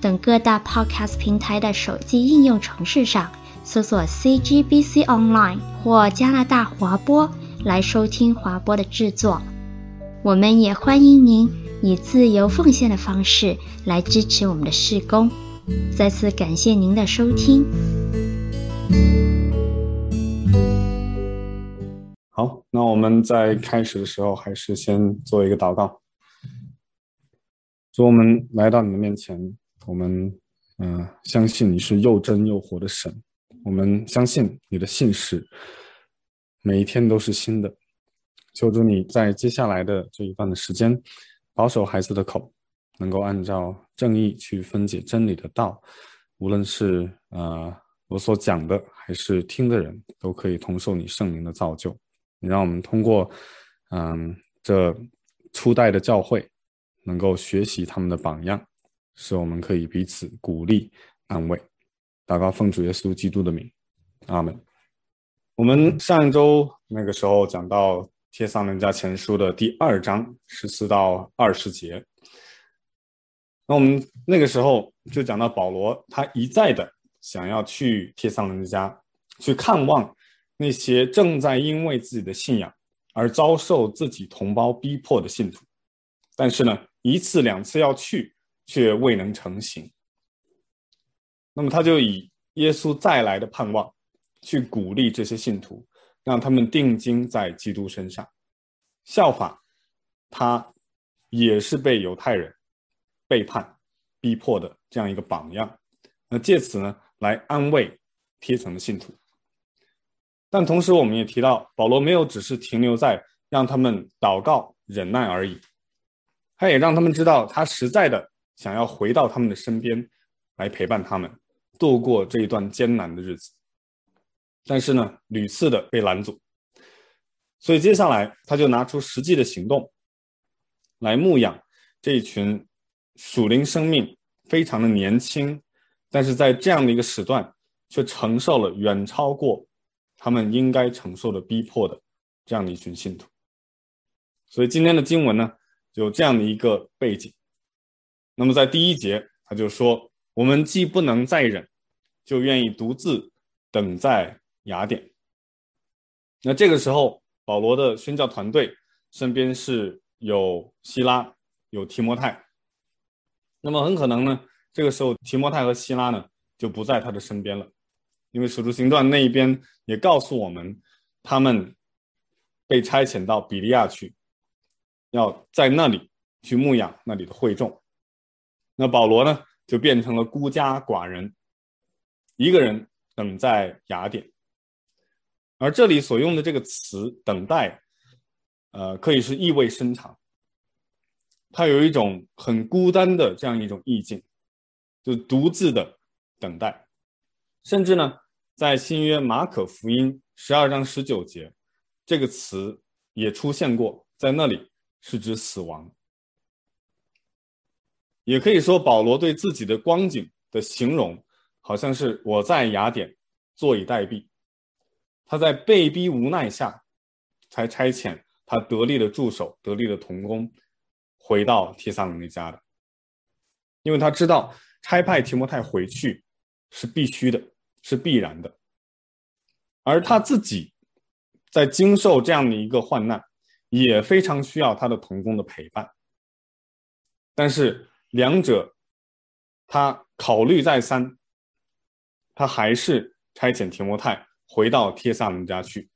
等各大 Podcast 平台的手机应用程式上搜索 CGBC Online 或加拿大华播来收听华播的制作。我们也欢迎您以自由奉献的方式来支持我们的事工。再次感谢您的收听。好，那我们在开始的时候，还是先做一个祷告。主，我们来到你的面前，我们嗯、相信你是又真又活的神。我们相信你的信实，每一天都是新的。求主你在接下来的这一段的时间，保守孩子的口，能够按照正义去分解真理的道。无论是呃我所讲的，还是听的人，都可以同受你圣灵的造就。你让我们通过，嗯，这初代的教会，能够学习他们的榜样，使我们可以彼此鼓励、安慰。祷告奉主耶稣基督的名，阿门。我们上一周那个时候讲到帖撒罗尼迦前书的第二章十四到二十节，那我们那个时候就讲到保罗，他一再的想要去帖撒罗尼迦去看望。那些正在因为自己的信仰而遭受自己同胞逼迫的信徒，但是呢，一次两次要去，却未能成行。那么他就以耶稣再来的盼望，去鼓励这些信徒，让他们定睛在基督身上，效法他也是被犹太人背叛、逼迫的这样一个榜样。那借此呢，来安慰贴层的信徒。但同时，我们也提到，保罗没有只是停留在让他们祷告、忍耐而已，他也让他们知道，他实在的想要回到他们的身边，来陪伴他们度过这一段艰难的日子。但是呢，屡次的被拦阻，所以接下来他就拿出实际的行动，来牧养这一群属灵生命非常的年轻，但是在这样的一个时段，却承受了远超过。他们应该承受的逼迫的这样的一群信徒，所以今天的经文呢，有这样的一个背景。那么在第一节，他就说：“我们既不能再忍，就愿意独自等在雅典。”那这个时候，保罗的宣教团队身边是有西拉、有提摩太。那么很可能呢，这个时候提摩太和西拉呢就不在他的身边了。因为《使徒行传》那一边也告诉我们，他们被差遣到比利亚去，要在那里去牧养那里的会众。那保罗呢，就变成了孤家寡人，一个人等在雅典。而这里所用的这个词“等待”，呃，可以是意味深长，它有一种很孤单的这样一种意境，就独自的等待，甚至呢。在新约马可福音十二章十九节，这个词也出现过，在那里是指死亡。也可以说，保罗对自己的光景的形容，好像是我在雅典坐以待毙。他在被逼无奈下，才差遣他得力的助手、得力的同工回到提撒罗尼家的，因为他知道差派提摩太回去是必须的。是必然的，而他自己在经受这样的一个患难，也非常需要他的同工的陪伴。但是两者他考虑再三，他还是差遣提摩太回到帖撒罗尼迦去，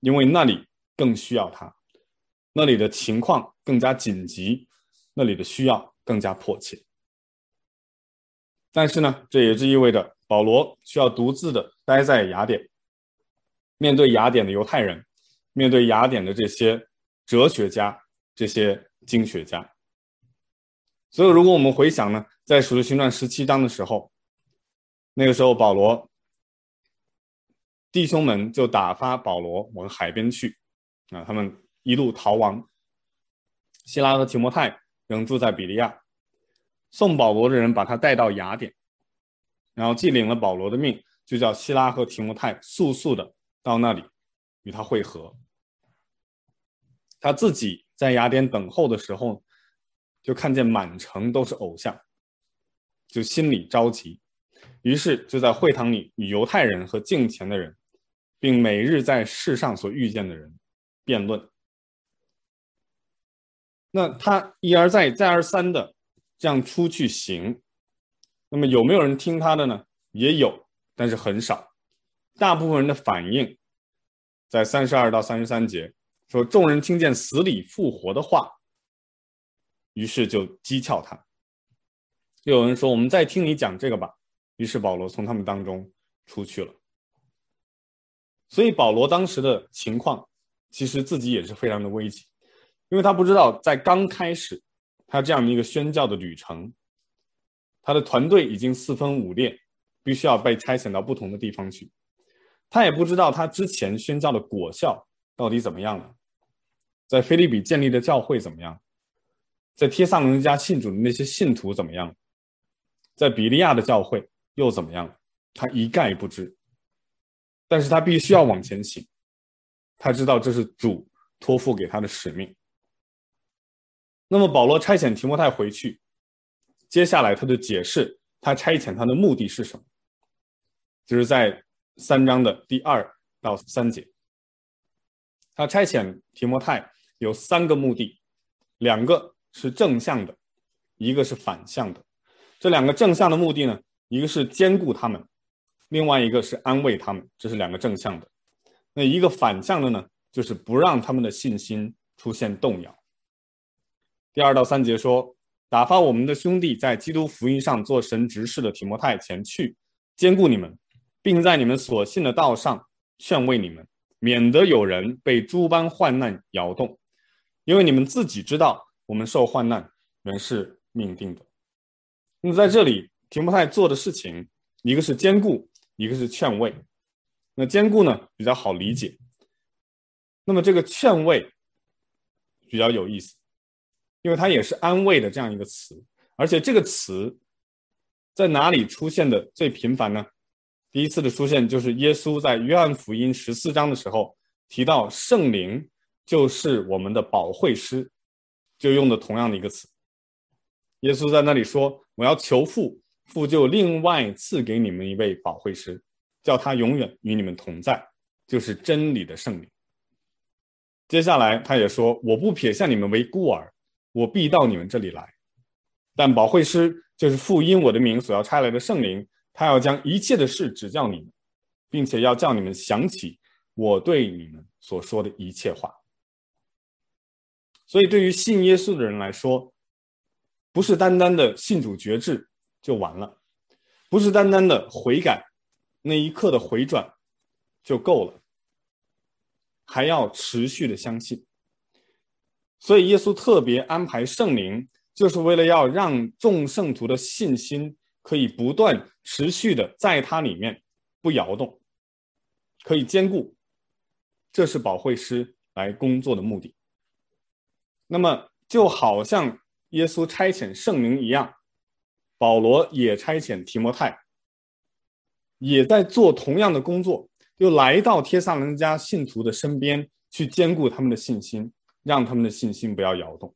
因为那里更需要他，那里的情况更加紧急，那里的需要更加迫切。但是呢，这也是意味着。保罗需要独自的待在雅典，面对雅典的犹太人，面对雅典的这些哲学家、这些经学家。所以，如果我们回想呢，在使徒行传十七章的时候，那个时候保罗弟兄们就打发保罗往海边去，啊，他们一路逃亡。希拉和提摩太仍住在比利亚，送保罗的人把他带到雅典，然后既领了保罗的命，就叫希拉和提摩太速速的到那里与他会合。他自己在雅典等候的时候，就看见满城都是偶像，就心里着急，于是就在会堂里与犹太人和敬虔的人，并每日在世上所遇见的人辩论。那他一而再、再而三的这样出去行，那么有没有人听他的呢？也有，但是很少。大部分人的反应，在三十二到三十三节说，众人听见死里复活的话，于是就讥诮他。又有人说：“我们再听你讲这个吧。”于是保罗从他们当中出去了。所以保罗当时的情况，其实自己也是非常的危急。因为他不知道，在刚开始他这样的一个宣教的旅程，他的团队已经四分五裂，必须要被拆遣到不同的地方去。他也不知道他之前宣教的果效到底怎么样了，在腓立比建立的教会怎么样，在帖萨罗尼迦信主的那些信徒怎么样，在比利亚的教会又怎么样，他一概不知。但是他必须要往前行，他知道这是主托付给他的使命。那么保罗差遣提摩太回去，接下来他就解释他差遣他的目的是什么，就是在三章的第二到三节。他差遣提摩太有三个目的，两个是正向的，一个是反向的。这两个正向的目的呢，一个是兼顾他们，另外一个是安慰他们，这是两个正向的。那一个反向的呢，就是不让他们的信心出现动摇。第二到三节说，打发我们的兄弟在基督福音上做神执事的提摩太前去，兼顾你们，并在你们所信的道上劝慰你们，免得有人被诸般患难摇动，因为你们自己知道，我们受患难原是命定的。那么在这里，提摩太做的事情，一个是坚固，一个是劝慰。那坚固呢，比较好理解，那么这个劝慰比较有意思。因为它也是安慰的这样一个词，而且这个词在哪里出现的最频繁呢？第一次的出现就是耶稣在约翰福音十四章的时候提到圣灵就是我们的保惠师，就用的同样的一个词。耶稣在那里说：“我要求父，父就另外赐给你们一位保惠师，叫他永远与你们同在，就是真理的圣灵。”接下来他也说：“我不撇下你们为孤儿。”我必到你们这里来，但保惠师就是父因我的名所要差来的圣灵，他要将一切的事指教你们，并且要叫你们想起我对你们所说的一切话。所以，对于信耶稣的人来说，不是单单的信主决志就完了，不是单单的悔改，那一刻的回转就够了，还要持续的相信。所以，耶稣特别安排圣灵，就是为了要让众圣徒的信心可以不断持续的在他里面不摇动，可以坚固。这是保惠师来工作的目的。那么，就好像耶稣差遣圣灵一样，保罗也差遣提摩太，也在做同样的工作，又来到帖撒罗尼迦信徒的身边去坚固他们的信心。让他们的信心不要摇动。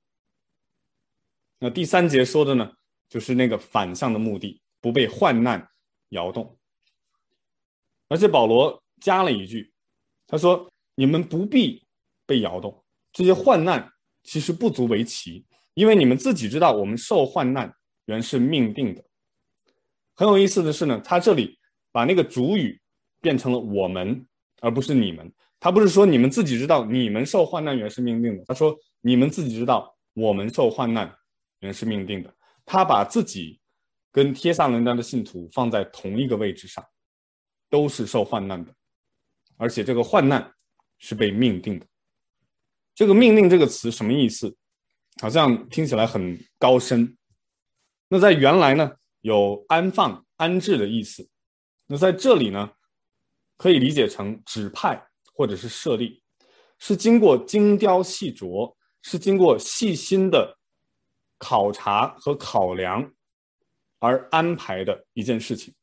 那第三节说的呢，就是那个反向的目的，不被患难摇动。而且保罗加了一句，他说：“你们不必被摇动，这些患难其实不足为奇，因为你们自己知道，我们受患难原是命定的。”很有意思的是呢，他这里把那个主语变成了我们，而不是你们。他不是说你们自己知道你们受患难原是命定的，他说你们自己知道我们受患难原是命定的。他把自己跟帖撒罗尼迦的信徒放在同一个位置上，都是受患难的，而且这个患难是被命定的。这个命令这个词什么意思？好像听起来很高深，那在原来呢，有安放、安置的意思。那在这里呢，可以理解成指派或者是设立，是经过精雕细琢，是经过细心的考察和考量而安排的一件事情。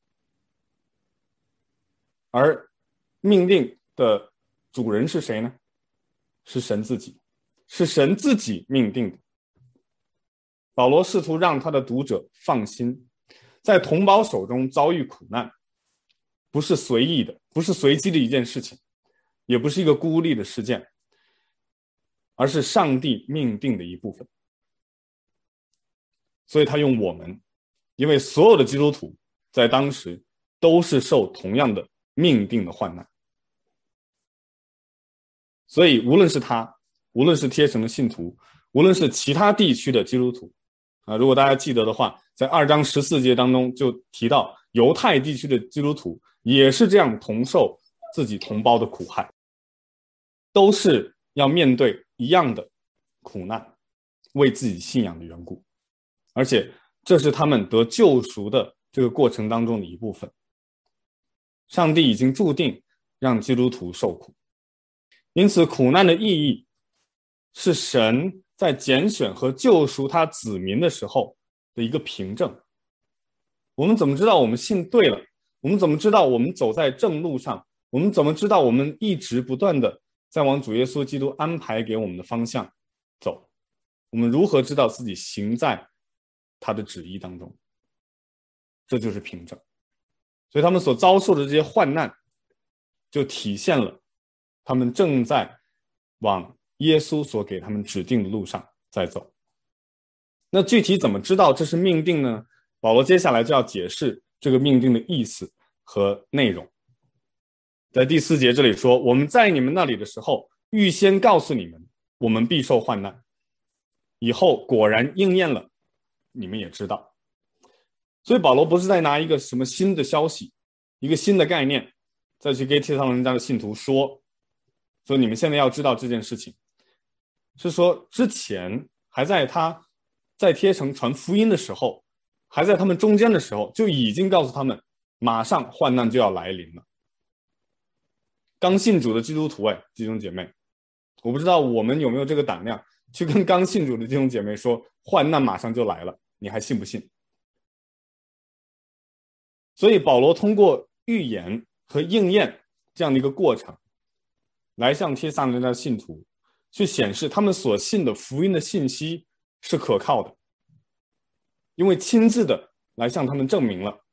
而命令的主人是谁呢？是神自己，是神自己命定的。保罗试图让他的读者放心，在同胞手中遭遇苦难，不是随意的，不是随机的一件事情，也不是一个孤立的事件，而是上帝命定的一部分。所以他用我们，因为所有的基督徒在当时都是受同样的命定的患难，所以无论是他，无论是贴城的信徒，无论是其他地区的基督徒。啊，如果大家记得的话，在二章十四节当中就提到，犹太地区的基督徒也是这样同受自己同胞的苦害，都是要面对一样的苦难，为自己信仰的缘故，而且这是他们得救赎的这个过程当中的一部分。上帝已经注定让基督徒受苦，因此苦难的意义是神。在拣选和救赎他子民的时候的一个凭证，我们怎么知道我们信对了？我们怎么知道我们走在正路上？我们怎么知道我们一直不断的在往主耶稣基督安排给我们的方向走？我们如何知道自己行在他的旨意当中？这就是凭证。所以他们所遭受的这些患难，就体现了他们正在往。耶稣所给他们指定的路上在走，那具体怎么知道这是命定呢？保罗接下来就要解释这个命定的意思和内容。在第四节这里说：“我们在你们那里的时候，预先告诉你们，我们必受患难。以后果然应验了，你们也知道。”所以保罗不是在拿一个什么新的消息，一个新的概念，再去给帖撒罗尼迦的信徒说：“说你们现在要知道这件事情。”是说，之前还在他在贴城传福音的时候，还在他们中间的时候，就已经告诉他们，马上患难就要来临了。刚信主的基督徒，哎，弟兄姐妹，我不知道我们有没有这个胆量去跟刚信主的弟兄姐妹说，患难马上就来了，你还信不信？所以保罗通过预言和应验这样的一个过程，来向帖撒罗尼迦的信徒。去显示他们所信的福音的信息是可靠的，因为亲自的来向他们证明了，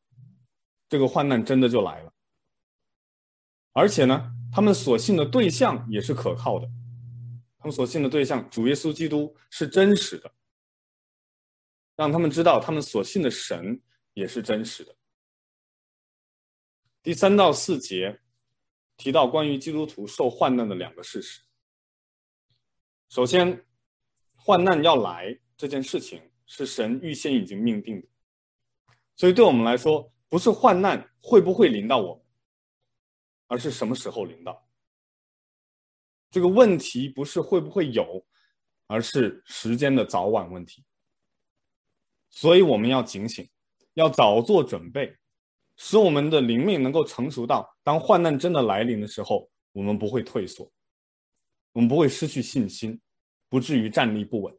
这个患难真的就来了。而且呢，他们所信的对象也是可靠的，他们所信的对象主耶稣基督是真实的，让他们知道他们所信的神也是真实的。第三到四节提到关于基督徒受患难的两个事实。首先，患难要来这件事情是神预先已经命定的，所以对我们来说，不是患难会不会临到我们，而是什么时候临到。这个问题不是会不会有，而是时间的早晚问题。所以我们要警醒，要早做准备，使我们的灵命能够成熟到，当患难真的来临的时候，我们不会退缩。我们不会失去信心，不至于站立不稳。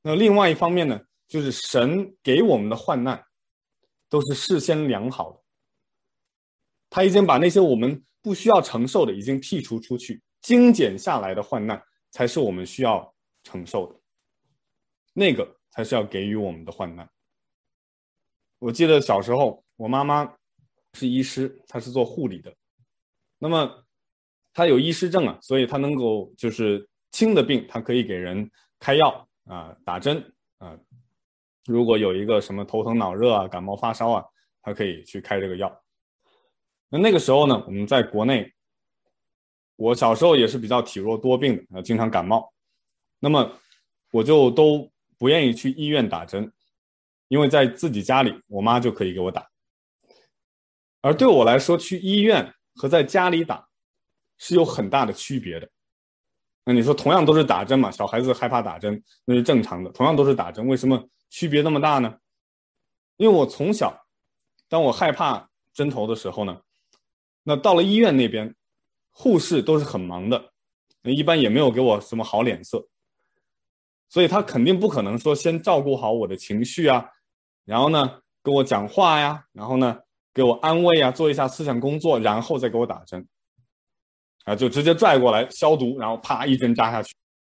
那另外一方面呢，就是神给我们的患难都是事先量好的，他已经把那些我们不需要承受的已经剔除出去，精简下来的患难才是我们需要承受的，那个才是要给予我们的患难。我记得小时候，我妈妈是医师，她是做护理的，那么。她有医师证啊，所以她能够就是轻的病，她可以给人开药啊，打针啊。如果有一个什么头疼脑热啊、感冒发烧啊，他可以去开这个药。那那个时候呢，我们在国内，我小时候也是比较体弱多病的，经常感冒。那么我就都不愿意去医院打针，因为在自己家里，我妈就可以给我打。而对我来说，去医院和在家里打。是有很大的区别的。那你说，同样都是打针嘛，小孩子害怕打针，那是正常的。同样都是打针，为什么区别那么大呢？因为我从小，当我害怕针头的时候呢，那到了医院那边，护士都是很忙的，一般也没有给我什么好脸色，所以他肯定不可能说先照顾好我的情绪啊，然后呢跟我讲话呀，然后呢给我安慰啊，做一下思想工作，然后再给我打针，啊，就直接拽过来消毒，然后啪一针扎下去。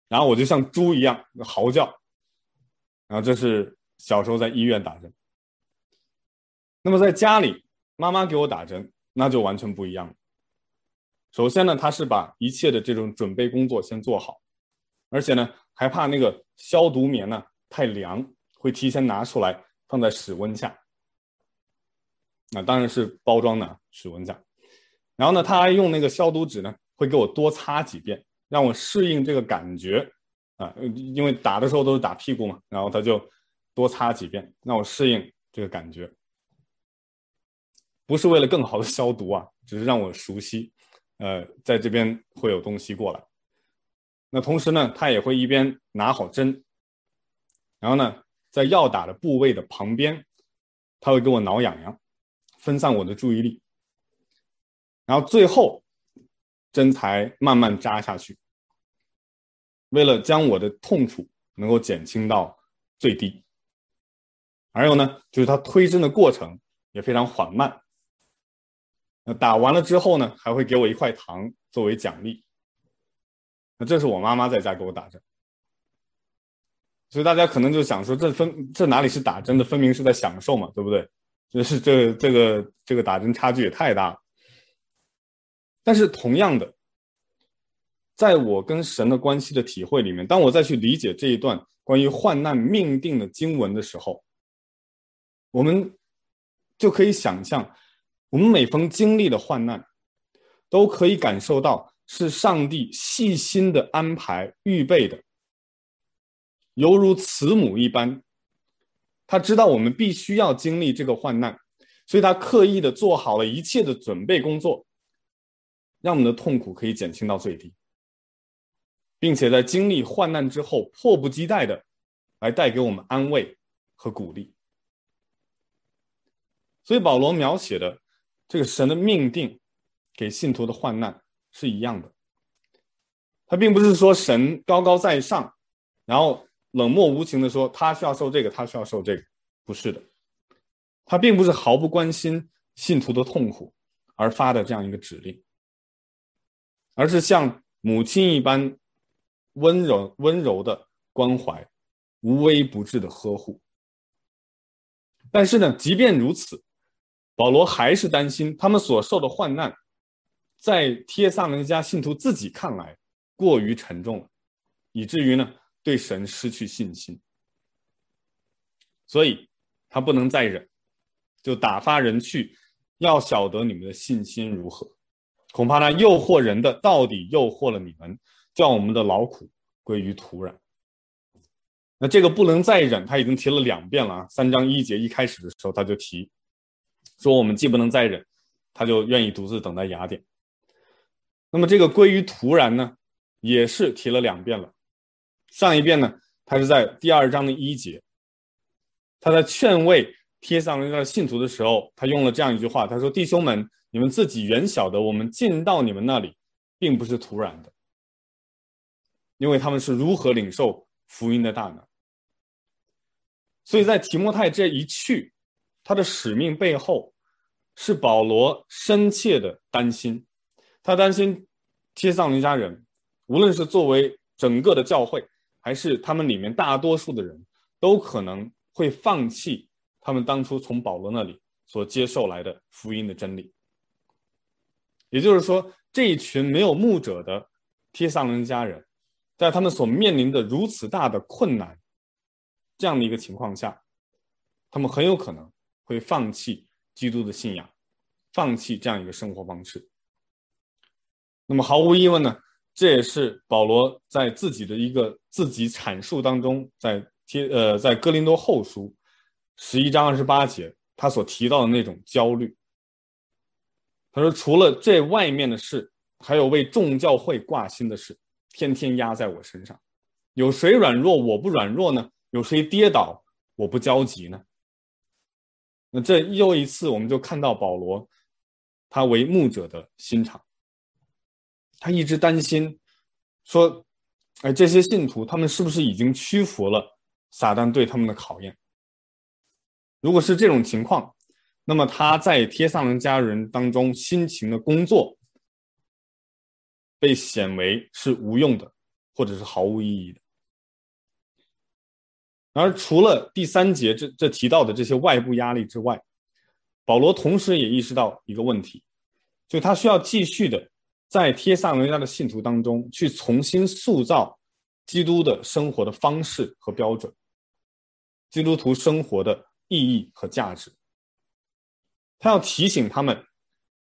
然后我就像猪一样嚎叫，然后这是小时候在医院打针。那么在家里，妈妈给我打针，那就完全不一样了。首先呢，她是把一切的这种准备工作先做好，而且呢，还怕那个消毒棉呢太凉，会提前拿出来放在室温下。那当然是包装的室温下。然后呢，他还用那个消毒纸呢，会给我多擦几遍。让我适应这个感觉啊，因为打的时候都是打屁股嘛，然后他就多擦几遍，让我适应这个感觉，不是为了更好的消毒啊，只是让我熟悉，呃，在这边会有东西过来。那同时呢，他也会一边拿好针，然后呢，在要打的部位的旁边，他会给我挠痒痒，分散我的注意力，然后最后针才慢慢扎下去。为了将我的痛楚能够减轻到最低，还有呢，就是他推针的过程也非常缓慢。那打完了之后呢，还会给我一块糖作为奖励。那这是我妈妈在家给我打针，所以大家可能就想说，这分这哪里是打针的，分明是在享受嘛，对不对？就是这这个这个打针差距也太大了。但是同样的。在我跟神的关系的体会里面，当我再去理解这一段关于患难命定的经文的时候，我们就可以想象，我们每逢经历的患难，都可以感受到是上帝细心的安排预备的，犹如慈母一般，他知道我们必须要经历这个患难，所以他刻意的做好了一切的准备工作，让我们的痛苦可以减轻到最低。并且在经历患难之后，迫不及待的来带给我们安慰和鼓励。所以保罗描写的这个神的命定给信徒的患难是一样的。他并不是说神高高在上，然后冷漠无情的说他需要受这个，他需要受这个，不是的。他并不是毫不关心信徒的痛苦而发的这样一个指令，而是像母亲一般。温柔温柔的关怀，无微不至的呵护。但是呢，即便如此，保罗还是担心他们所受的患难，在帖撒罗尼迦信徒自己看来过于沉重了，以至于呢对神失去信心。所以他不能再忍，就打发人去，要晓得你们的信心如何。恐怕那诱惑人的，到底诱惑了你们。叫我们的劳苦归于土壤。那这个不能再忍，他已经提了两遍了啊。三章一节一开始的时候他就提，说我们既不能再忍，他就愿意独自等待雅典。那么这个归于土壤呢，也是提了两遍了。上一遍呢，他是在第二章的一节，他在劝慰帖撒罗尼的信徒的时候，他用了这样一句话，他说：“弟兄们，你们自己原晓得，我们进到你们那里，并不是突然的。”因为他们是如何领受福音的大能，所以在提摩太这一去，他的使命背后是保罗深切的担心，他担心帖撒罗尼迦人，无论是作为整个的教会，还是他们里面大多数的人，都可能会放弃他们当初从保罗那里所接受来的福音的真理。也就是说，这一群没有牧者的帖撒伦家人。在他们所面临的如此大的困难，这样的一个情况下，他们很有可能会放弃基督的信仰，放弃这样一个生活方式。那么毫无疑问呢，这也是保罗在自己的一个自己阐述当中，在贴呃在哥林多后书十一章二十八节他所提到的那种焦虑。他说，除了这外面的事，还有为众教会挂心的事。天天压在我身上，有谁软弱我不软弱呢？有谁跌倒我不焦急呢？那这又一次，我们就看到保罗他为牧者的心肠，他一直担心说，哎，这些信徒他们是不是已经屈服了撒旦对他们的考验？如果是这种情况，那么他在帖撒罗尼迦人当中辛勤的工作，被显为是无用的，或者是毫无意义的。而除了第三节这这提到的这些外部压力之外，保罗同时也意识到一个问题，就他需要继续的在帖撒罗尼迦的信徒当中去重新塑造基督的生活的方式和标准，基督徒生活的意义和价值。他要提醒他们，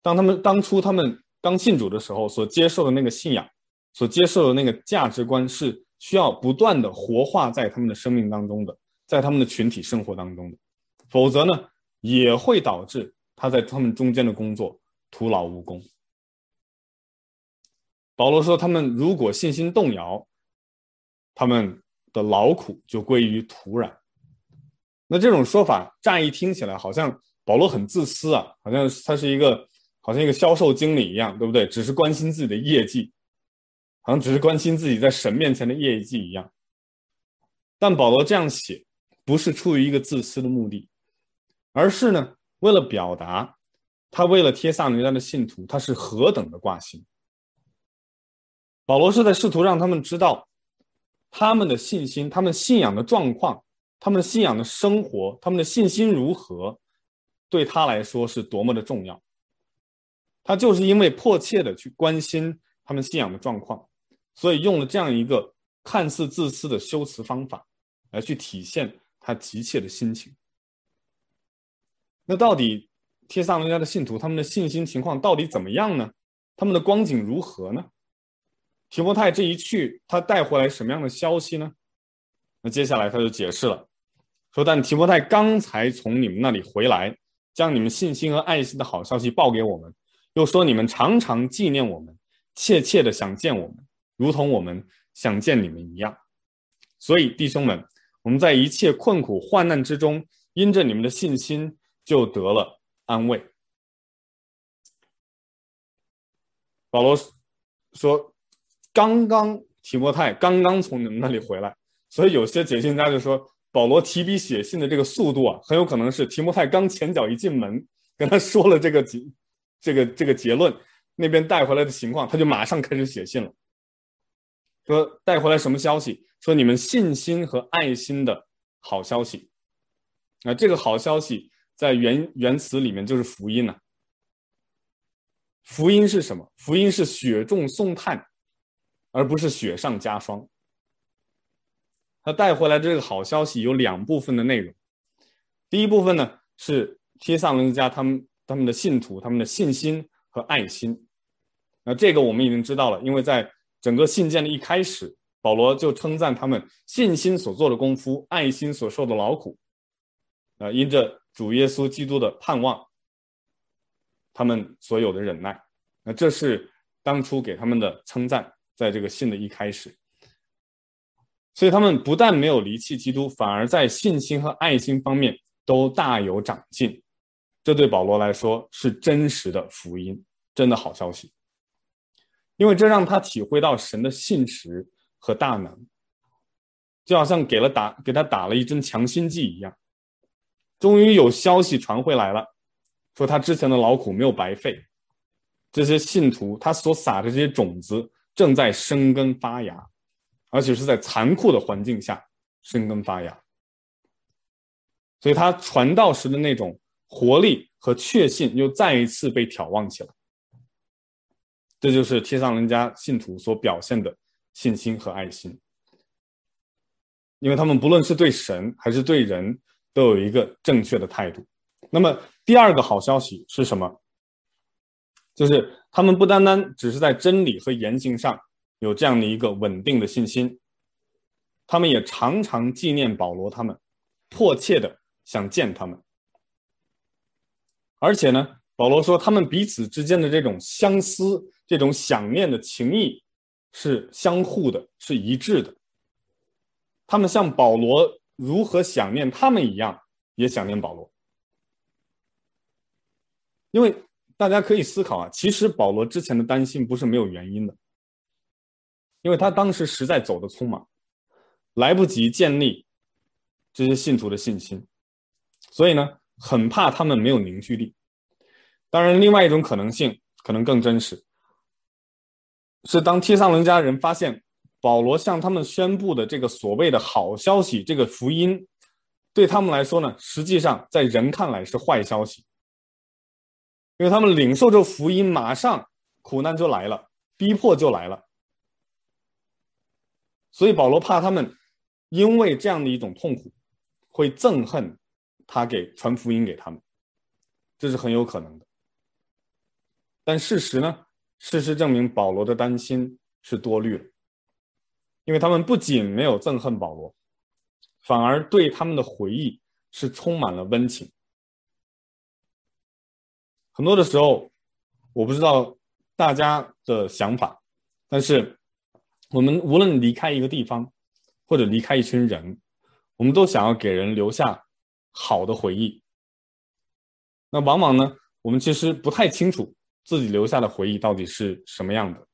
当他们当初他们刚信主的时候所接受的那个信仰，所接受的那个价值观是。需要不断的活化在他们的生命当中的，在他们的群体生活当中的，否则呢，也会导致他在他们中间的工作徒劳无功。保罗说，他们如果信心动摇，他们的劳苦就归于土壤。那这种说法乍一听起来好像保罗很自私啊，好像他是一个好像一个销售经理一样，对不对？只是关心自己的业绩。好像只是关心自己在神面前的业绩一样，但保罗这样写，不是出于一个自私的目的，而是呢，为了表达他为了帖撒罗尼迦的信徒，他是何等的挂心。保罗是在试图让他们知道，他们的信心、他们信仰的状况、他们的信仰的生活、他们的信心如何，对他来说是多么的重要。他就是因为迫切的去关心他们信仰的状况。所以用了这样一个看似自私的修辞方法，来去体现他急切的心情。那到底帖撒罗尼迦的信徒他们的信心情况到底怎么样呢？他们的光景如何呢？提摩太这一去，他带回来什么样的消息呢？那接下来他就解释了，说：但提摩太刚才从你们那里回来，将你们信心和爱心的好消息报给我们，又说你们常常纪念我们，切切的想见我们。如同我们想见你们一样，所以弟兄们，我们在一切困苦患难之中，因着你们的信心，就得了安慰。保罗说：“刚刚提摩太刚刚从你们那里回来，所以有些解经家就说，保罗提笔写信的这个速度啊，很有可能是提摩太刚前脚一进门，跟他说了这个结这个这个结论，那边带回来的情况，他就马上开始写信了。”说带回来什么消息？说你们信心和爱心的好消息。那这个好消息在原原词里面就是福音呐。福音是什么？福音是雪中送炭，而不是雪上加霜。他带回来的这个好消息有两部分的内容。第一部分呢是帖撒罗尼迦他们他们的信徒他们的信心和爱心。那这个我们已经知道了，因为在整个信件的一开始，保罗就称赞他们信心所做的功夫，爱心所受的劳苦，啊，因着主耶稣基督的盼望，他们所有的忍耐，那这是当初给他们的称赞，在这个信的一开始。所以他们不但没有离弃基督，反而在信心和爱心方面都大有长进。这对保罗来说是真实的福音，真的好消息。因为这让他体会到神的信实和大能，就好像给了打给他打了一针强心剂一样。终于有消息传回来了，说他之前的劳苦没有白费，这些信徒他所撒的这些种子正在生根发芽，而且是在残酷的环境下生根发芽。所以他传道时的那种活力和确信又再一次被眺望起来。这就是帖撒罗尼迦信徒所表现的信心和爱心，因为他们不论是对神还是对人，都有一个正确的态度。那么第二个好消息是什么？就是他们不单单只是在真理和言行上有这样的一个稳定的信心，他们也常常纪念保罗，他们迫切的想见他们，而且呢，保罗说他们彼此之间的这种相思。这种想念的情谊是相互的，是一致的。他们像保罗如何想念他们一样，也想念保罗。因为大家可以思考啊，其实保罗之前的担心不是没有原因的，因为他当时实在走得匆忙，来不及建立这些信徒的信心，所以呢，很怕他们没有凝聚力。当然，另外一种可能性可能更真实，是当帖撒伦家人发现保罗向他们宣布的这个所谓的好消息，这个福音，对他们来说呢，实际上在人看来是坏消息。因为他们领受这福音，马上苦难就来了，逼迫就来了，所以保罗怕他们因为这样的一种痛苦，会憎恨他给传福音给他们，这是很有可能的。但事实呢？事实证明保罗的担心是多虑了，因为他们不仅没有憎恨保罗，反而对他们的回忆是充满了温情。很多的时候，我不知道大家的想法，但是我们无论离开一个地方，或者离开一群人，我们都想要给人留下好的回忆。那往往呢，我们其实不太清楚自己留下的回忆到底是什么样的，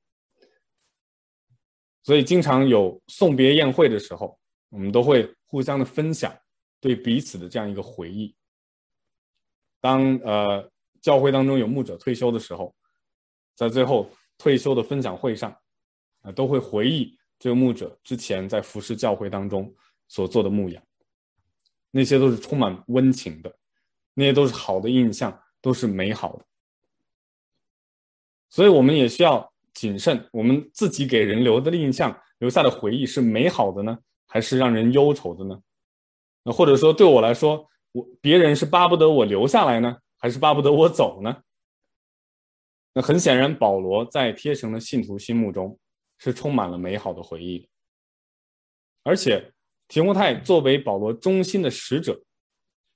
所以经常有送别宴会的时候，我们都会互相的分享对彼此的这样一个回忆。当呃。教会当中有牧者退休的时候，在最后退休的分享会上，啊，都会回忆这个牧者之前在服侍教会当中所做的牧养，那些都是充满温情的，那些都是好的印象，都是美好的。所以，我们也需要谨慎，我们自己给人留的印象、留下的回忆是美好的呢，还是让人忧愁的呢？那或者说，对我来说，我别人是巴不得我留下来呢？还是巴不得我走呢？那很显然，保罗在帖城的信徒心目中是充满了美好的回忆的。而且，提摩太作为保罗忠心的使者，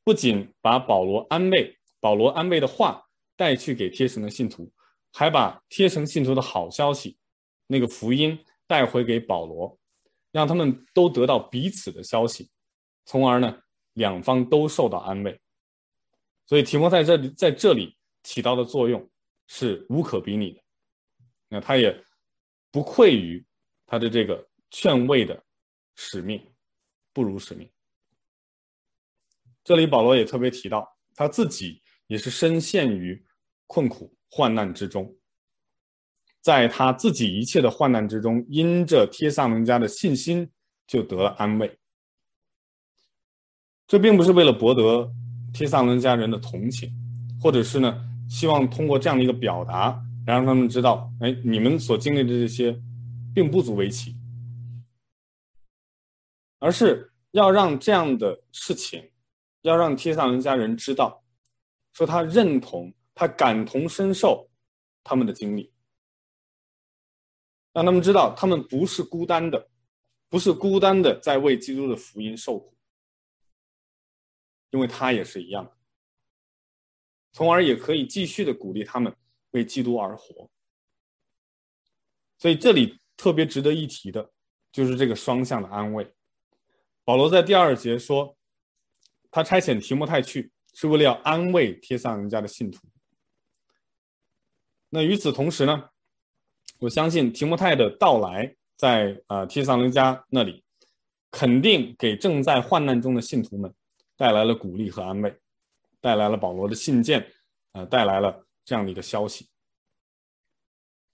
不仅把保罗安慰、保罗安慰的话带去给帖城的信徒，还把帖城信徒的好消息，那个福音带回给保罗，让他们都得到彼此的消息，从而呢，两方都受到安慰。所以提摩太在这里在这里起到的作用是无可比拟的，那他也不愧于他的这个劝慰的使命，不辱使命。这里保罗也特别提到，他自己也是深陷于困苦患难之中，在他自己一切的患难之中，因着帖撒罗尼迦的信心就得了安慰。这并不是为了博得。提撒伦家人的同情，或者是呢，希望通过这样的一个表达，来让他们知道，哎，你们所经历的这些，并不足为奇，而是要让这样的事情，要让提撒伦家人知道，说他认同，他感同身受他们的经历，让他们知道他们不是孤单的，不是孤单的在为基督的福音受苦。因为他也是一样，从而也可以继续的鼓励他们为基督而活。所以这里特别值得一提的，就是这个双向的安慰。保罗在第二节说，他差遣提摩太去，是为了要安慰帖撒罗家的信徒。那与此同时呢，我相信提摩太的到来在，在呃帖撒罗尼迦那里，肯定给正在患难中的信徒们。带来了鼓励和安慰，带来了保罗的信件，呃，带来了这样的一个消息。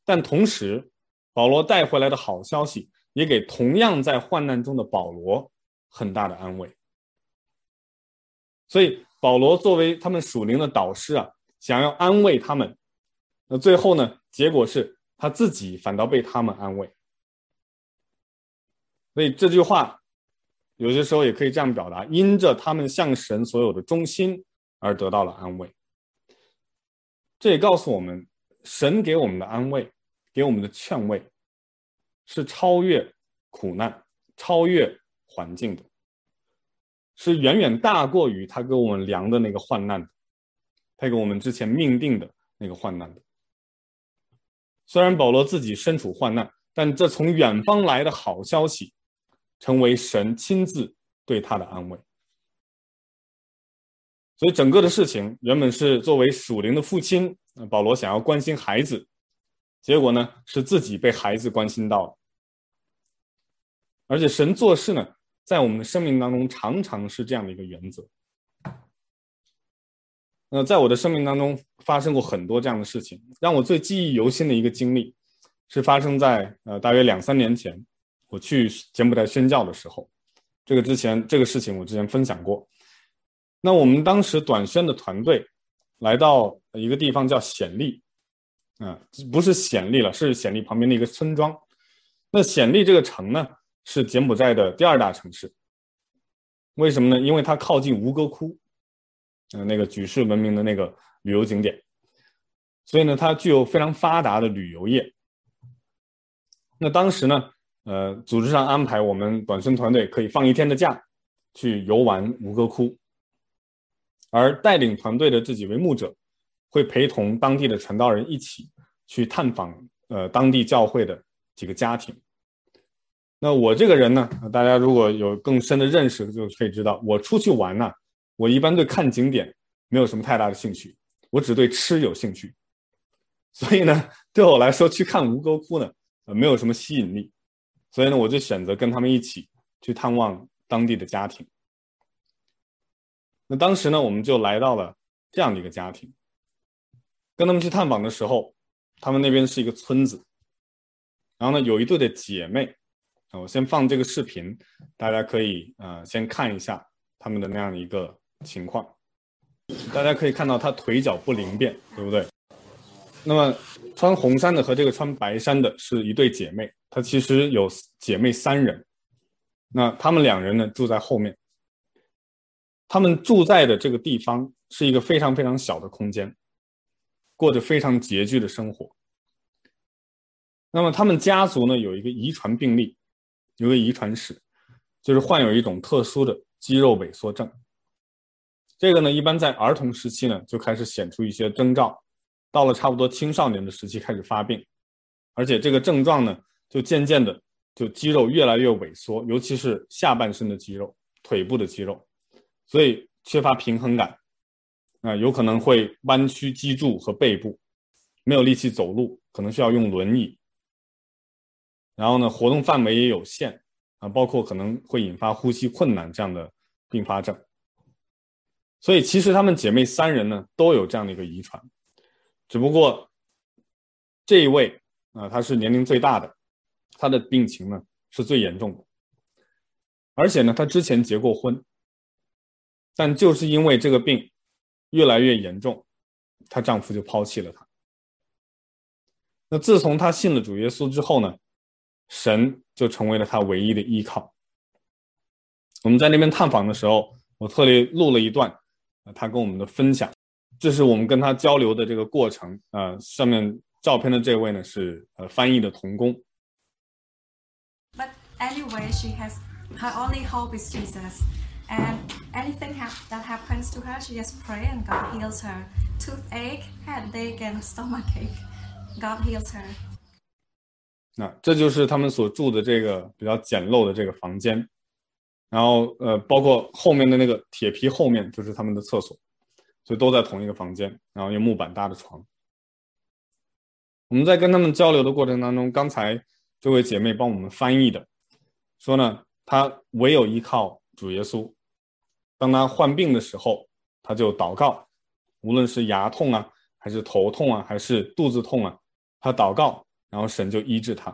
但同时，保罗带回来的好消息也给同样在患难中的保罗很大的安慰。所以，保罗作为他们属灵的导师啊，想要安慰他们，那最后呢，结果是他自己反倒被他们安慰。所以这句话。有些时候也可以这样表达：因着他们向神所有的忠心而得到了安慰。这也告诉我们，神给我们的安慰，给我们的劝慰，是超越苦难、超越环境的，是远远大过于他给我们量的那个患难的，他给我们之前命定的那个患难的。虽然保罗自己身处患难，但这从远方来的好消息。成为神亲自对他的安慰。所以整个的事情原本是作为属灵的父亲，保罗想要关心孩子，结果呢是自己被孩子关心到了。而且神做事呢，在我们的生命当中常常是这样的一个原则。那在我的生命当中发生过很多这样的事情，让我最记忆犹新的一个经历，是发生在呃大约两三年前，我去柬埔寨宣教的时候。这个之前这个事情我之前分享过。那我们当时短宣的团队来到一个地方叫暹粒，啊，不是暹粒了，是暹粒旁边的一个村庄。那暹粒这个城呢，是柬埔寨的第二大城市。为什么呢？因为它靠近吴哥窟。呃，那个举世闻名的那个旅游景点，所以呢，它具有非常发达的旅游业。那当时呢，呃，组织上安排我们短宣团队可以放一天的假，去游玩吴哥窟，而带领团队的这几位牧者会陪同当地的传道人一起去探访呃当地教会的几个家庭。那我这个人呢，大家如果有更深的认识，就可以知道，我出去玩呢。我一般对看景点没有什么太大的兴趣，我只对吃有兴趣，所以呢，对我来说去看吴哥窟呢，呃，没有什么吸引力，所以呢，我就选择跟他们一起去探望当地的家庭。那当时呢，我们就来到了这样的一个家庭，跟他们去探访的时候，他们那边是一个村子，然后呢，有一对的姐妹，我先放这个视频，大家可以呃先看一下他们的那样的一个。情况，大家可以看到他腿脚不灵便，对不对？那么穿红衫的和这个穿白衫的是一对姐妹，她其实有姐妹三人。那他们两人呢，住在后面，他们住在的这个地方是一个非常非常小的空间，过着非常拮据的生活。那么他们家族呢，有一个遗传病例，有个遗传史，就是患有一种特殊的肌肉萎缩症。这个呢，一般在儿童时期呢就开始显出一些征兆，到了差不多青少年的时期开始发病，而且这个症状呢就渐渐的就肌肉越来越萎缩，尤其是下半身的肌肉、腿部的肌肉，所以缺乏平衡感，啊、有可能会弯曲脊柱和背部，没有力气走路，可能需要用轮椅，然后呢，活动范围也有限，啊、包括可能会引发呼吸困难这样的并发症。所以其实她们姐妹三人呢都有这样的一个遗传，只不过这一位啊，她是年龄最大的，她的病情呢是最严重的，而且呢她之前结过婚，但就是因为这个病越来越严重，她丈夫就抛弃了她。那自从她信了主耶稣之后呢，神就成为了她唯一的依靠。我们在那边探访的时候，我特地录了一段。他跟我们的分享，这是我们跟他交流的这个过程啊、呃。上面照片的这位呢是呃翻译的童工。But anyway, she has her only hope is Jesus, and anything ha that happens to her, she just pray and God heals her. Toothache, headache, and stomachache, God heals her. 那这就是他们所住的这个比较简陋的这个房间。然后，呃，包括后面的那个铁皮后面就是他们的厕所，所以都在同一个房间。然后用木板搭的床。我们在跟他们交流的过程当中，刚才这位姐妹帮我们翻译的，说呢，她唯有依靠主耶稣。当她患病的时候，她就祷告，无论是牙痛啊，还是头痛啊，还是肚子痛啊，她祷告，然后神就医治她。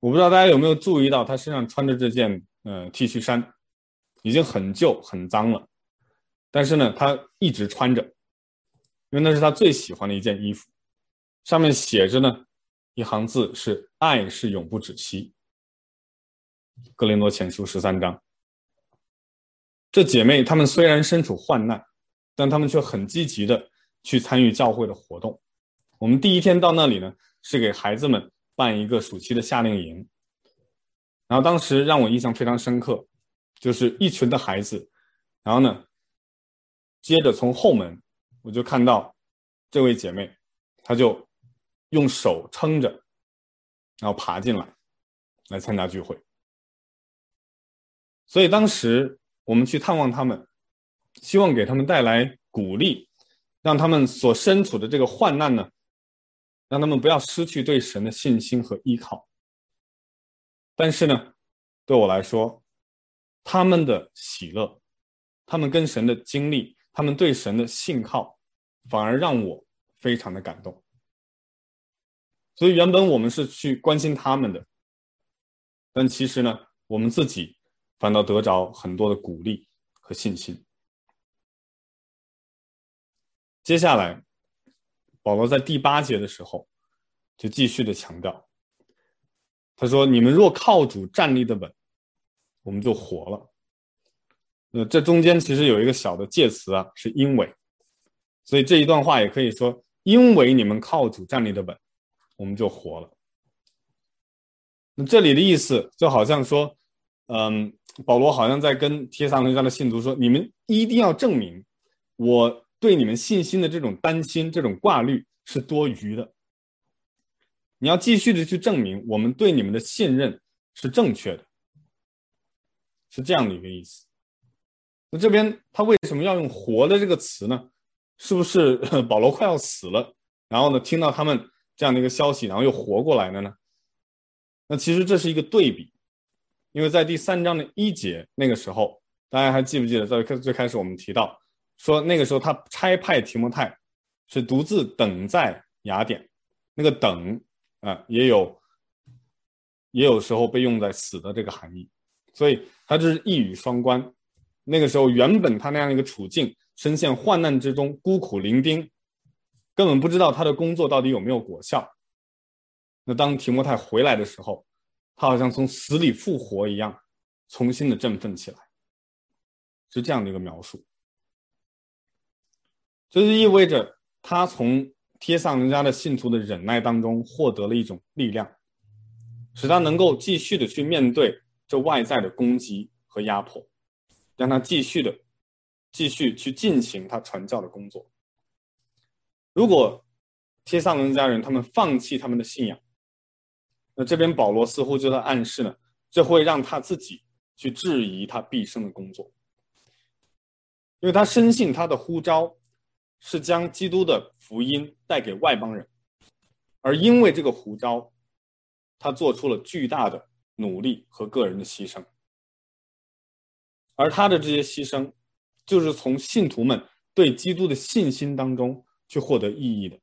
我不知道大家有没有注意到，她身上穿着这件。呃，T 恤衫已经很旧很脏了，但是呢，他一直穿着，因为那是他最喜欢的一件衣服。上面写着呢一行字是“爱是永不止息”。格林多前书十三章。这姐妹她们虽然身处患难，但她们却很积极的去参与教会的活动。我们第一天到那里呢，是给孩子们办一个暑期的夏令营。然后当时让我印象非常深刻，就是一群的孩子，然后呢，接着从后门我就看到这位姐妹，她就用手撑着，然后爬进来，来参加聚会。所以当时我们去探望他们，希望给他们带来鼓励，让他们所身处的这个患难呢，让他们不要失去对神的信心和依靠。但是呢，对我来说，他们的喜乐，他们跟神的经历，他们对神的信靠，反而让我非常的感动。所以原本我们是去关心他们的，但其实呢，我们自己反倒得着很多的鼓励和信心。接下来，保罗在第八节的时候，就继续的强调，他说：“你们若靠主站立的稳。”我们就活了。那这中间其实有一个小的介词啊，是因为，所以这一段话也可以说，因为你们靠主站立的稳，我们就活了。那这里的意思就好像说，嗯，保罗好像在跟帖撒罗尼的信徒说，你们一定要证明我对你们信心的这种担心、这种挂虑是多余的。你要继续的去证明我们对你们的信任是正确的。是这样的一个意思。那这边他为什么要用“活”的这个词呢？是不是 保罗快要死了，然后呢，听到他们这样的一个消息，然后又活过来了呢？那其实这是一个对比，因为在第三章的一节那个时候，大家还记不记得，在最开始我们提到说，那个时候他差派提摩太是独自等在雅典，那个“等”啊，也有也有时候被用在死的这个含义。所以他这是一语双关。那个时候，原本他那样一个处境，深陷患难之中，孤苦伶仃，根本不知道他的工作到底有没有果效。那当提摩太回来的时候，他好像从死里复活一样，重新的振奋起来，是这样的一个描述。这就意味着他从帖撒罗尼迦的信徒的忍耐当中获得了一种力量，使他能够继续的去面对。这外在的攻击和压迫，让他继续的、继续去进行他传教的工作。如果帖撒罗尼迦人他们放弃他们的信仰，那这边保罗似乎就在暗示呢，这会让他自己去质疑他毕生的工作，因为他深信他的呼召是将基督的福音带给外邦人，而因为这个呼召，他做出了巨大的。努力和个人的牺牲，而他的这些牺牲，就是从信徒们对基督的信心当中去获得意义的。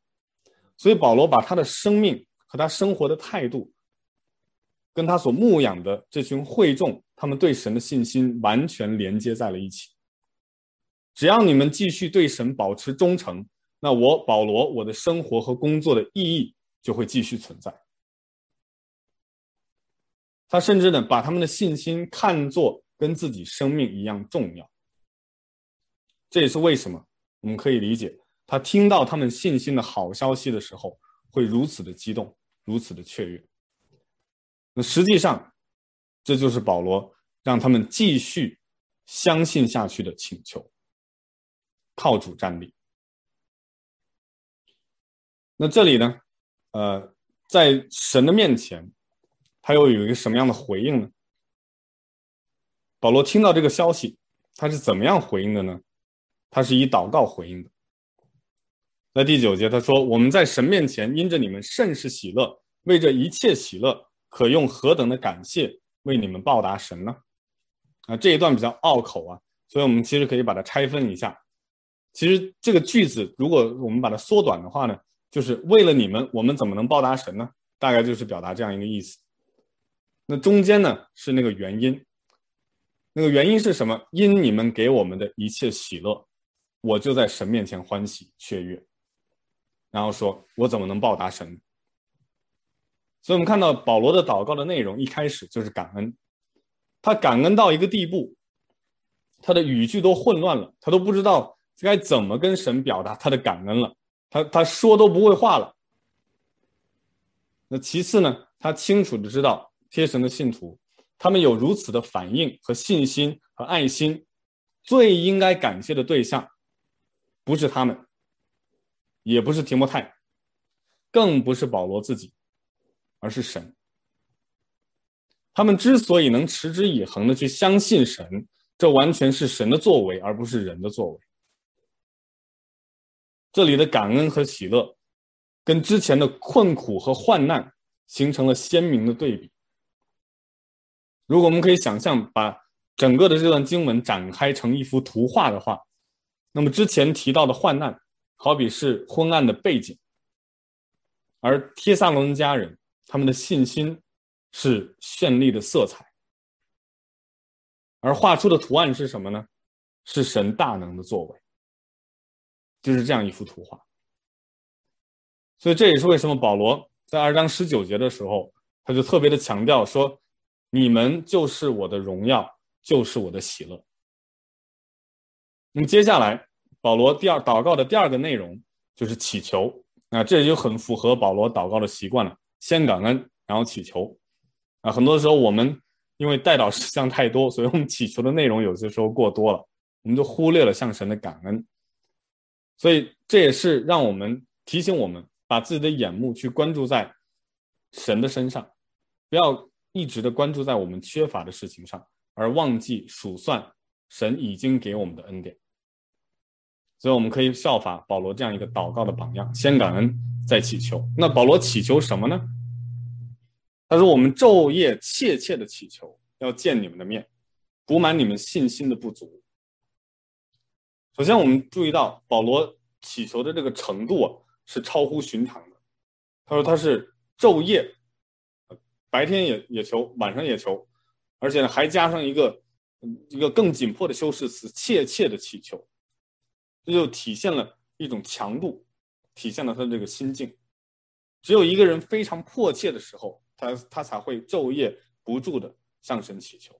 所以保罗把他的生命和他生活的态度，跟他所牧养的这群会众，他们对神的信心完全连接在了一起。只要你们继续对神保持忠诚，那我保罗我的生活和工作的意义就会继续存在。他甚至呢，把他们的信心看作跟自己生命一样重要。这也是为什么我们可以理解他听到他们信心的好消息的时候会如此的激动，如此的雀跃。那实际上，这就是保罗让他们继续相信下去的请求。靠主站立。那这里呢，呃，在神的面前。他又有一个什么样的回应呢？保罗听到这个消息，他是怎么样回应的呢？他是以祷告回应的。在第九节，他说：“我们在神面前因着你们甚是喜乐，为这一切喜乐，可用何等的感谢为你们报答神呢？”啊，这一段比较拗口啊，所以我们其实可以把它拆分一下。其实这个句子，如果我们把它缩短的话呢，就是为了你们，我们怎么能报答神呢？大概就是表达这样一个意思。那中间呢，是那个原因，那个原因是什么？因你们给我们的一切喜乐，我就在神面前欢喜雀跃。然后说，我怎么能报答神？所以我们看到保罗的祷告的内容，一开始就是感恩。他感恩到一个地步，他的语句都混乱了，他都不知道该怎么跟神表达他的感恩了。他他说都不会话了。那其次呢，他清楚的知道。贴神的信徒，他们有如此的反应和信心和爱心，最应该感谢的对象，不是他们，也不是提摩太，更不是保罗自己，而是神。他们之所以能持之以恒的去相信神，这完全是神的作为，而不是人的作为。这里的感恩和喜乐，跟之前的困苦和患难形成了鲜明的对比。如果我们可以想象，把整个的这段经文展开成一幅图画的话，那么之前提到的患难，好比是昏暗的背景，而帖撒罗尼迦人他们的信心是绚丽的色彩，而画出的图案是什么呢？是神大能的作为，就是这样一幅图画。所以这也是为什么保罗在二章十九节的时候，他就特别的强调说：“你们就是我的荣耀，就是我的喜乐。”那么接下来，保罗第二祷告的第二个内容就是祈求。那这就很符合保罗祷告的习惯了，先感恩，然后祈求。啊，很多时候我们因为代祷事项太多，所以我们祈求的内容有些时候过多了，我们就忽略了向神的感恩。所以这也是让我们提醒我们，把自己的眼目去关注在神的身上，不要一直的关注在我们缺乏的事情上，而忘记数算神已经给我们的恩典。所以我们可以效法保罗这样一个祷告的榜样，先感恩，再祈求。那保罗祈求什么呢？他说：“我们昼夜切切的祈求，要见你们的面，补满你们信心的不足。”首先，我们注意到保罗祈求的这个程度啊，是超乎寻常的。他说他是昼夜，白天也也求，晚上也求，而且呢还加上一个一个更紧迫的修饰词：切切的祈求。这就体现了一种强度，体现了他的这个心境。只有一个人非常迫切的时候。他他才会昼夜不住的向神祈求。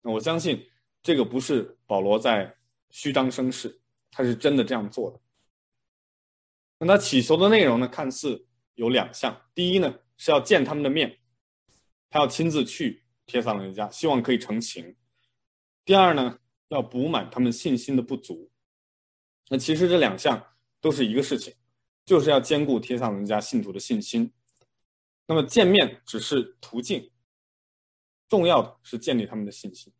那我相信这个不是保罗在虚张声势，他是真的这样做的。那他祈求的内容呢，看似有两项：第一呢是要见他们的面，他要亲自去帖撒罗尼迦，希望可以成行；第二呢要补满他们信心的不足。那其实这两项都是一个事情，就是要兼顾帖撒罗尼迦信徒的信心。那么见面只是途径，重要的是建立他们的信心。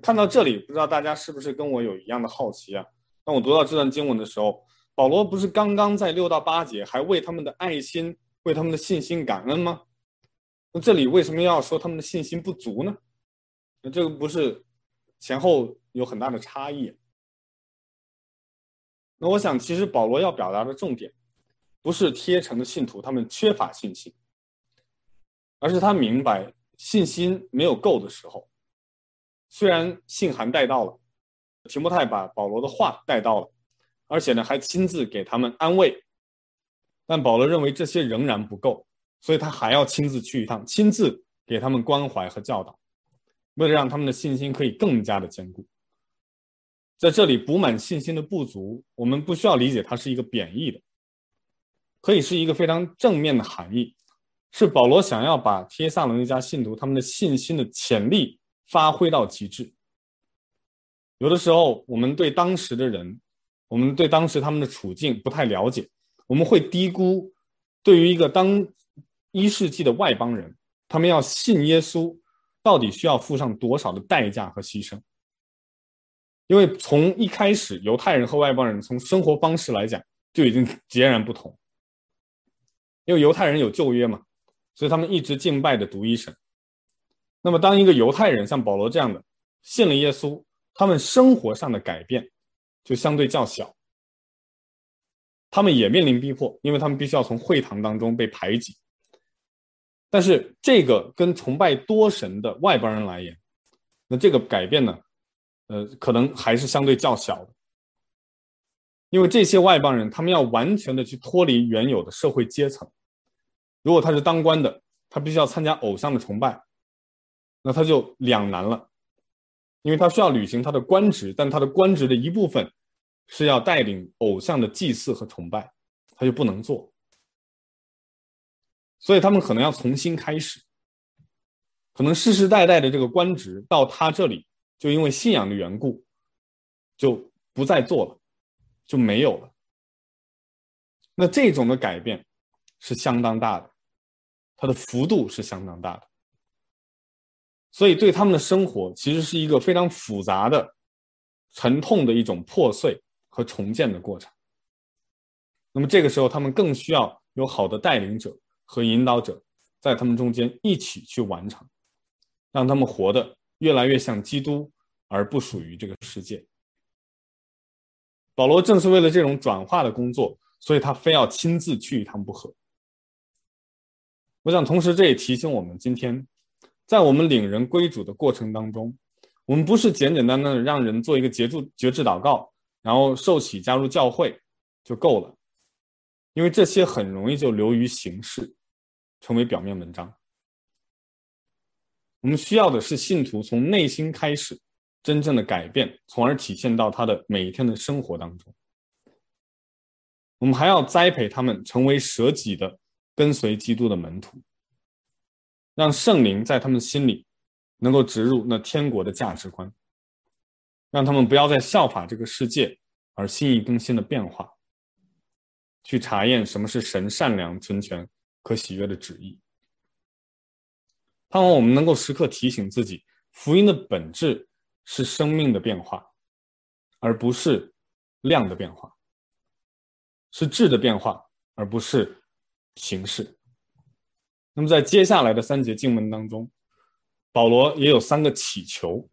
看到这里，不知道大家是不是跟我有一样的好奇啊？当我读到这段经文的时候，保罗不是刚刚在六到八节还为他们的爱心、为他们的信心感恩吗？那这里为什么要说他们的信心不足呢？那这个不是前后有很大的差异？那我想，其实保罗要表达的重点。不是贴城的信徒他们缺乏信心，而是他明白信心没有够的时候。虽然信函带到了，提摩太把保罗的话带到了，而且呢还亲自给他们安慰，但保罗认为这些仍然不够，所以他还要亲自去一趟，亲自给他们关怀和教导，为了让他们的信心可以更加的坚固。在这里补满信心的不足，我们不需要理解它是一个贬义的。可以是一个非常正面的含义，是保罗想要把帖撒罗尼迦信徒他们的信心的潜力发挥到极致。有的时候，我们对当时的人，我们对当时他们的处境不太了解，我们会低估对于一个当一世纪的外邦人，他们要信耶稣，到底需要付上多少的代价和牺牲。因为从一开始，犹太人和外邦人从生活方式来讲就已经截然不同。因为犹太人有旧约嘛，所以他们一直敬拜的独一神。那么，当一个犹太人像保罗这样的信了耶稣，他们生活上的改变就相对较小。他们也面临逼迫，因为他们必须要从会堂当中被排挤。但是，这个跟崇拜多神的外邦人来言，那这个改变呢，呃，可能还是相对较小的。因为这些外邦人，他们要完全的去脱离原有的社会阶层。如果他是当官的，他必须要参加偶像的崇拜，那他就两难了，因为他需要履行他的官职，但他的官职的一部分是要带领偶像的祭祀和崇拜，他就不能做。所以他们可能要重新开始，可能世世代代的这个官职到他这里，就因为信仰的缘故，就不再做了。就没有了。那这种的改变是相当大的，它的幅度是相当大的。所以对他们的生活其实是一个非常复杂的、沉痛的一种破碎和重建的过程。那么这个时候，他们更需要有好的带领者和引导者，在他们中间一起去完成，让他们活得越来越像基督，而不属于这个世界。保罗正是为了这种转化的工作，所以他非要亲自去一趟不可。我想，同时这也提醒我们，今天在我们领人归主的过程当中，我们不是简简单单的让人做一个决志决志祷告，然后受洗加入教会就够了，因为这些很容易就流于形式，成为表面文章。我们需要的是信徒从内心开始。真正的改变，从而体现到他的每一天的生活当中。我们还要栽培他们成为舍己的、跟随基督的门徒，让圣灵在他们心里能够植入那天国的价值观，让他们不要再效法这个世界，而心意更新的变化，去查验什么是神善良、纯全、可喜悦的旨意。盼望我们能够时刻提醒自己，福音的本质。是生命的变化，而不是量的变化；是质的变化，而不是形式。那么，在接下来的三节经文当中，保罗也有三个祈求，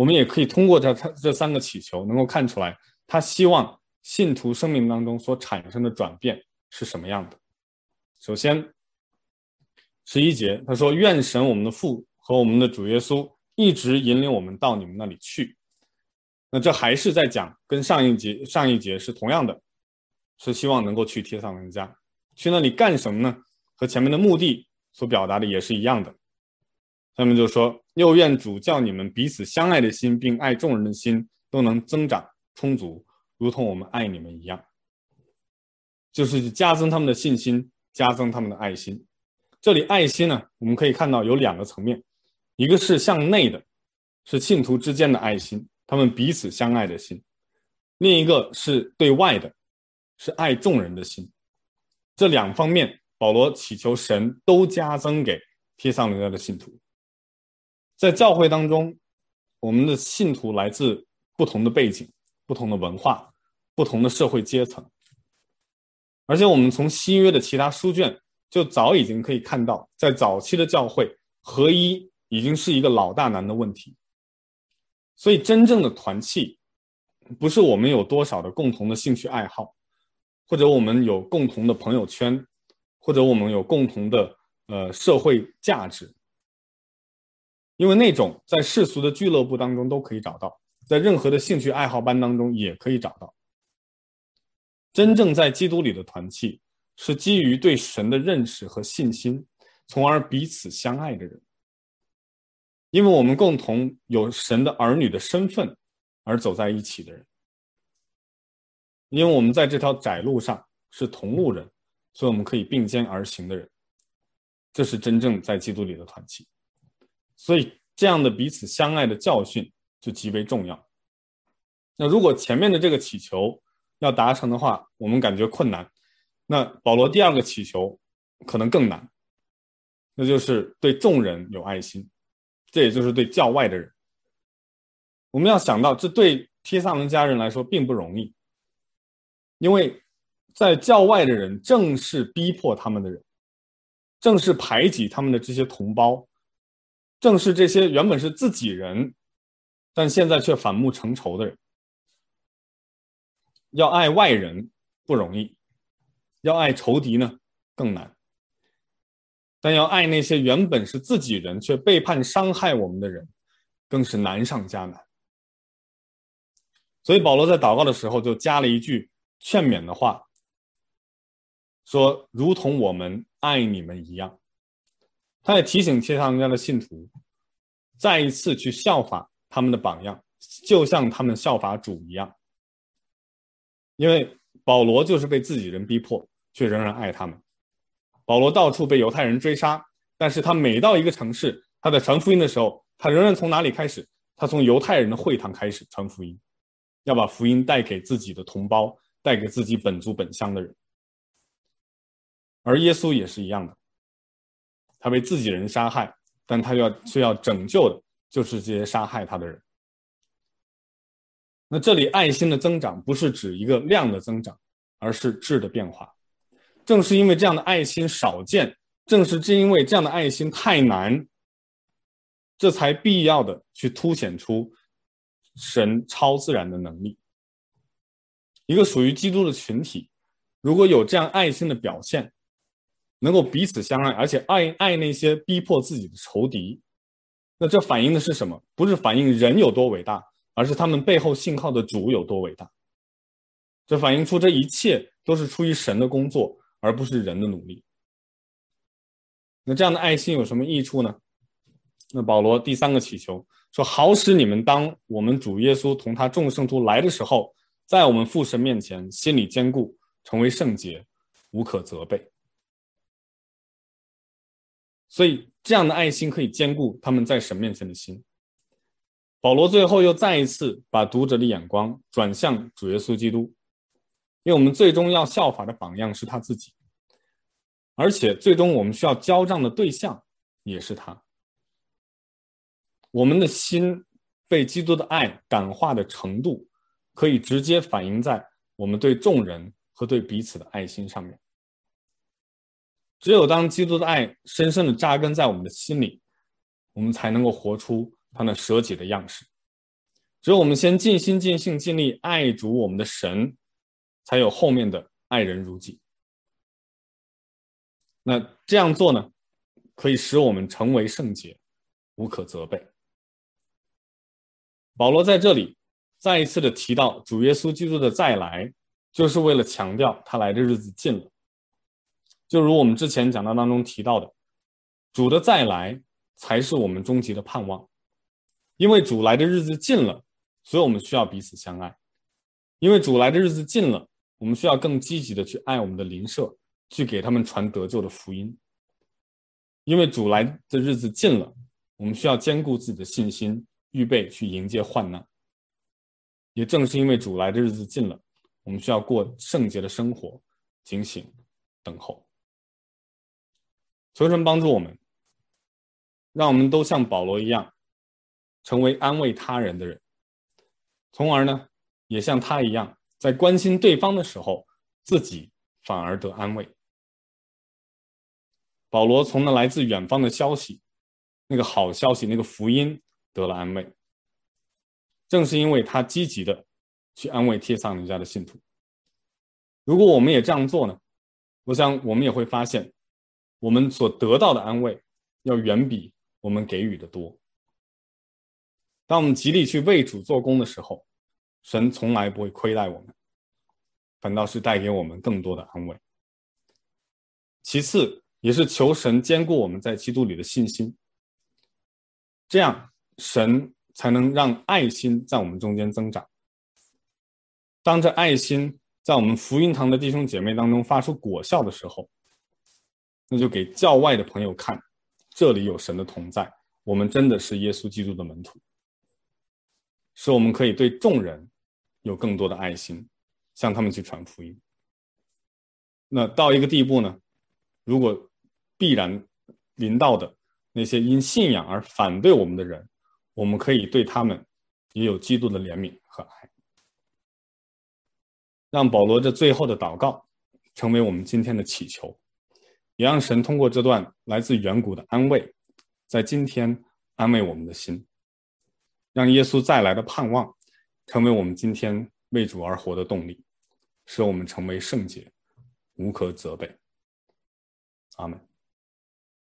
我们也可以通过这他这三个祈求，能够看出来他希望信徒生命当中所产生的转变是什么样的。首先，十一节他说：“愿神我们的父和我们的主耶稣。”一直引领我们到你们那里去，那这还是在讲，跟上一节上一节是同样的，是希望能够去贴上人家，去那里干什么呢？和前面的目的所表达的也是一样的。下面就说，又愿主叫你们彼此相爱的心，并爱众人的心都能增长充足，如同我们爱你们一样，就是加增他们的信心，加增他们的爱心。这里爱心呢，我们可以看到有两个层面。一个是向内的，是信徒之间的爱心，他们彼此相爱的心；另一个是对外的，是爱众人的心。这两方面，保罗祈求神都加增给帖撒罗亚的信徒。在教会当中，我们的信徒来自不同的背景、不同的文化、不同的社会阶层，而且我们从新约的其他书卷就早已经可以看到，在早期的教会合一。已经是一个老大难的问题，所以真正的团契，不是我们有多少的共同的兴趣爱好，或者我们有共同的朋友圈，或者我们有共同的呃社会价值，因为那种在世俗的俱乐部当中都可以找到，在任何的兴趣爱好班当中也可以找到。真正在基督里的团契，是基于对神的认识和信心，从而彼此相爱的人。因为我们共同有神的儿女的身份而走在一起的人，因为我们在这条窄路上是同路人，所以我们可以并肩而行的人，这是真正在基督里的团契。所以这样的彼此相爱的教训就极为重要。那如果前面的这个祈求要达成的话，我们感觉困难，那保罗第二个祈求可能更难，那就是对众人有爱心。这也就是对教外的人，我们要想到，这对提撒伦家人来说并不容易，因为在教外的人正是逼迫他们的人，正是排挤他们的这些同胞，正是这些原本是自己人，但现在却反目成仇的人。要爱外人不容易，要爱仇敌呢更难。但要爱那些原本是自己人却背叛伤害我们的人，更是难上加难。所以保罗在祷告的时候就加了一句劝勉的话，说：“如同我们爱你们一样。”他也提醒帖撒罗尼迦的信徒，再一次去效法他们的榜样，就像他们效法主一样。因为保罗就是被自己人逼迫，却仍然爱他们。保罗到处被犹太人追杀，但是他每到一个城市，他在传福音的时候，他仍然从哪里开始？他从犹太人的会堂开始传福音，要把福音带给自己的同胞，带给自己本族本乡的人。而耶稣也是一样的，他被自己人杀害，但他要却要拯救的，就是这些杀害他的人。那这里爱心的增长不是指一个量的增长，而是质的变化。正是因为这样的爱心少见，正是正因为这样的爱心太难，这才必要的去凸显出神超自然的能力。一个属于基督的群体，如果有这样爱心的表现，能够彼此相爱，而且爱爱那些逼迫自己的仇敌，那这反映的是什么？不是反映人有多伟大，而是他们背后信靠的主有多伟大。这反映出这一切都是出于神的工作，而不是人的努力。那这样的爱心有什么益处呢？那保罗第三个祈求说：“好使你们当我们主耶稣同他众圣徒来的时候。”在我们父神面前，心里坚固，成为圣洁，无可责备。所以，这样的爱心可以兼顾他们在神面前的心。保罗最后又再一次把读者的眼光转向主耶稣基督，因为我们最终要效法的榜样是他自己，而且最终我们需要交账的对象也是他。我们的心被基督的爱感化的程度，可以直接反映在我们对众人和对彼此的爱心上面。只有当基督的爱深深的扎根在我们的心里，我们才能够活出他那舍己的样式。只有我们先尽心尽性尽力爱主我们的神，才有后面的爱人如己。那这样做呢，可以使我们成为圣洁，无可责备。保罗在这里。再一次的提到主耶稣基督的再来，就是为了强调他来的日子近了。就如我们之前讲道当中提到的，主的再来才是我们终极的盼望。因为主来的日子近了，所以我们需要彼此相爱。因为主来的日子近了，我们需要更积极的去爱我们的邻舍，去给他们传得救的福音。因为主来的日子近了，我们需要坚固自己的信心，预备去迎接患难。也正是因为主来的日子近了，我们需要过圣洁的生活，警醒等候。求神帮助我们，让我们都像保罗一样，成为安慰他人的人，从而呢，也像他一样，在关心对方的时候，自己反而得安慰。保罗从那来自远方的消息，那个好消息，那个福音得了安慰。正是因为他积极的去安慰帖撒尼迦的信徒，如果我们也这样做呢，我想我们也会发现，我们所得到的安慰要远比我们给予的多。当我们极力去为主做工的时候，神从来不会亏待我们，反倒是带给我们更多的安慰。其次，也是求神坚固我们在基督里的信心，这样神。才能让爱心在我们中间增长。当这爱心在我们福音堂的弟兄姐妹当中发出果效的时候，那就给教外的朋友看，这里有神的同在，我们真的是耶稣基督的门徒，使我们可以对众人有更多的爱心，向他们去传福音。那到一个地步呢，如果必然临到的那些因信仰而反对我们的人，我们可以对他们也有基督的怜悯和爱，让保罗这最后的祷告成为我们今天的祈求，也让神通过这段来自远古的安慰，在今天安慰我们的心，让耶稣再来的盼望成为我们今天为主而活的动力，使我们成为圣洁，无可责备。阿门。